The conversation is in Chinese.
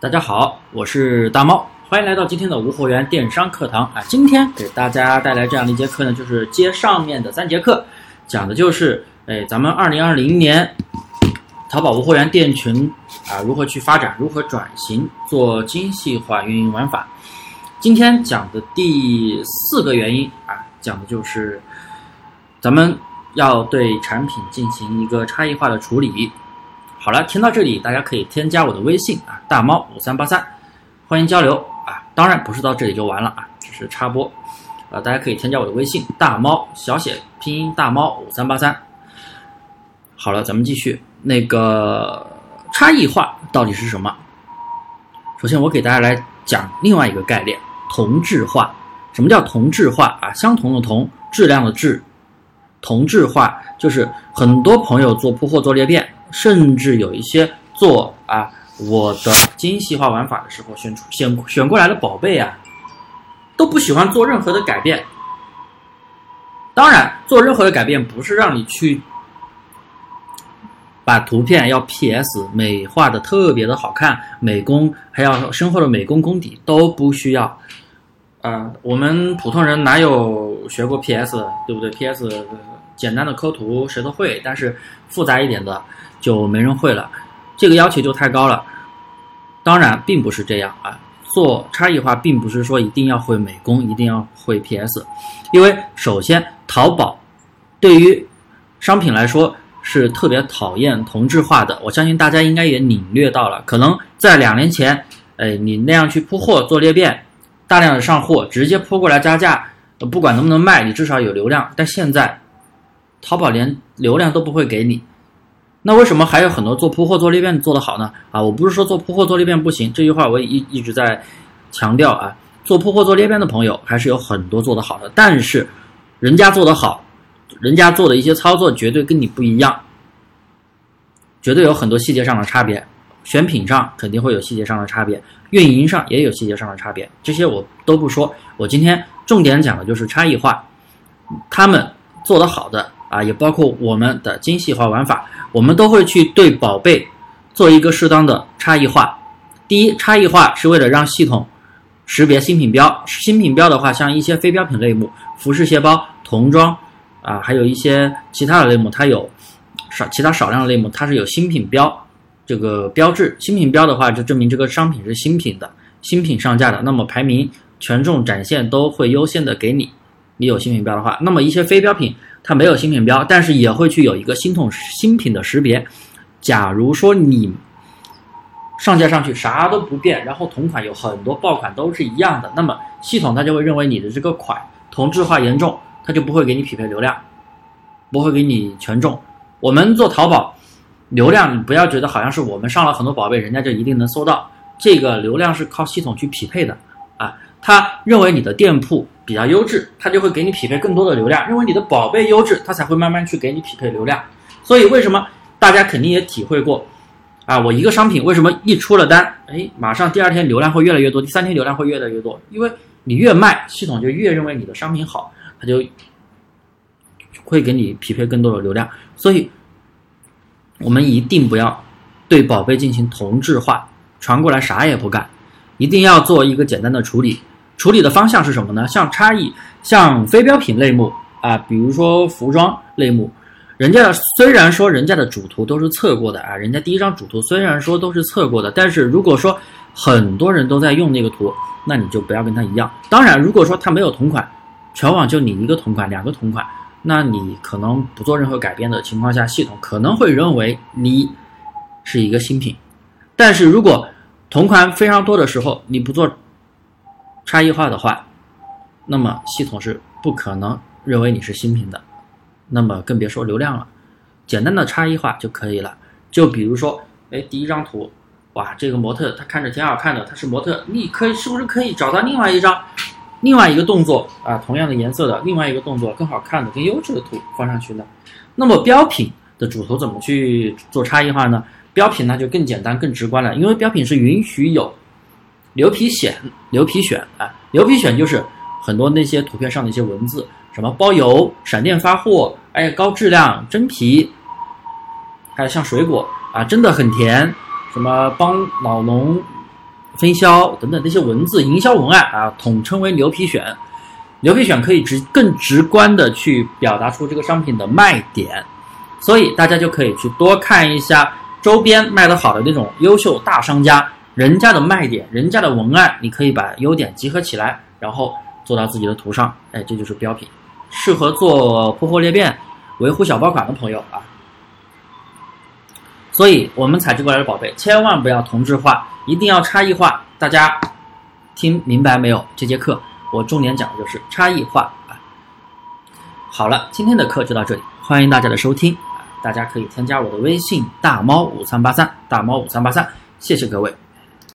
大家好，我是大猫，欢迎来到今天的无货源电商课堂啊！今天给大家带来这样的一节课呢，就是接上面的三节课，讲的就是哎，咱们二零二零年淘宝无货源店群啊，如何去发展，如何转型做精细化运营玩法。今天讲的第四个原因啊，讲的就是咱们要对产品进行一个差异化的处理。好了，听到这里，大家可以添加我的微信啊，大猫五三八三，欢迎交流啊。当然不是到这里就完了啊，只是插播啊。大家可以添加我的微信，大猫小写拼音大猫五三八三。好了，咱们继续。那个差异化到底是什么？首先，我给大家来讲另外一个概念：同质化。什么叫同质化啊？相同的同，质量的质，同质化就是很多朋友做铺货做裂变。甚至有一些做啊我的精细化玩法的时候，选出选选过来的宝贝啊，都不喜欢做任何的改变。当然，做任何的改变不是让你去把图片要 PS 美化的特别的好看，美工还要深厚的美工功底都不需要。啊，我们普通人哪有学过 PS，对不对？PS 简单的抠图谁都会，但是复杂一点的。就没人会了，这个要求就太高了。当然，并不是这样啊。做差异化，并不是说一定要会美工，一定要会 PS，因为首先，淘宝对于商品来说是特别讨厌同质化的。我相信大家应该也领略到了，可能在两年前，哎，你那样去铺货做裂变，大量的上货，直接铺过来加价，不管能不能卖，你至少有流量。但现在，淘宝连流量都不会给你。那为什么还有很多做铺货做裂变做得好呢？啊，我不是说做铺货做裂变不行，这句话我也一一直在强调啊。做铺货做裂变的朋友还是有很多做得好的，但是人家做得好，人家做的一些操作绝对跟你不一样，绝对有很多细节上的差别，选品上肯定会有细节上的差别，运营上也有细节上的差别，这些我都不说。我今天重点讲的就是差异化，他们做得好的啊，也包括我们的精细化玩法。我们都会去对宝贝做一个适当的差异化。第一，差异化是为了让系统识别新品标。新品标的话，像一些非标品类目，服饰、鞋包、童装啊，还有一些其他的类目，它有少其他少量的类目，它是有新品标这个标志。新品标的话，就证明这个商品是新品的，新品上架的。那么排名、权重、展现都会优先的给你。你有新品标的话，那么一些非标品。它没有新品标，但是也会去有一个新桶新品的识别。假如说你上架上去啥都不变，然后同款有很多爆款都是一样的，那么系统它就会认为你的这个款同质化严重，它就不会给你匹配流量，不会给你权重。我们做淘宝流量，你不要觉得好像是我们上了很多宝贝，人家就一定能搜到。这个流量是靠系统去匹配的啊，他认为你的店铺。比较优质，它就会给你匹配更多的流量。认为你的宝贝优质，它才会慢慢去给你匹配流量。所以为什么大家肯定也体会过啊？我一个商品为什么一出了单，哎，马上第二天流量会越来越多，第三天流量会越来越多？因为你越卖，系统就越认为你的商品好，它就会给你匹配更多的流量。所以，我们一定不要对宝贝进行同质化，传过来啥也不干，一定要做一个简单的处理。处理的方向是什么呢？像差异，像非标品类目啊，比如说服装类目，人家虽然说人家的主图都是测过的啊，人家第一张主图虽然说都是测过的，但是如果说很多人都在用那个图，那你就不要跟他一样。当然，如果说他没有同款，全网就你一个同款、两个同款，那你可能不做任何改变的情况下，系统可能会认为你是一个新品。但是如果同款非常多的时候，你不做。差异化的话，那么系统是不可能认为你是新品的，那么更别说流量了。简单的差异化就可以了。就比如说，哎，第一张图，哇，这个模特他看着挺好看的，他是模特，你可以是不是可以找到另外一张，另外一个动作啊，同样的颜色的另外一个动作更好看的、更优质的图放上去呢？那么标品的主图怎么去做差异化呢？标品那就更简单、更直观了，因为标品是允许有。牛皮癣，牛皮癣啊，牛皮癣就是很多那些图片上的一些文字，什么包邮、闪电发货，哎，高质量真皮，还有像水果啊，真的很甜，什么帮老农分销等等这些文字营销文案啊，统称为牛皮癣。牛皮癣可以直更直观的去表达出这个商品的卖点，所以大家就可以去多看一下周边卖得好的那种优秀大商家，人家的卖点，人家的文案，你可以把优点集合起来，然后做到自己的图上，哎，这就是标品，适合做破货裂变、维护小爆款的朋友啊。所以，我们采集过来的宝贝，千万不要同质化，一定要差异化。大家听明白没有？这节课。我重点讲的就是差异化啊。好了，今天的课就到这里，欢迎大家的收听啊！大家可以添加我的微信大猫五三八三，大猫五三八三，谢谢各位。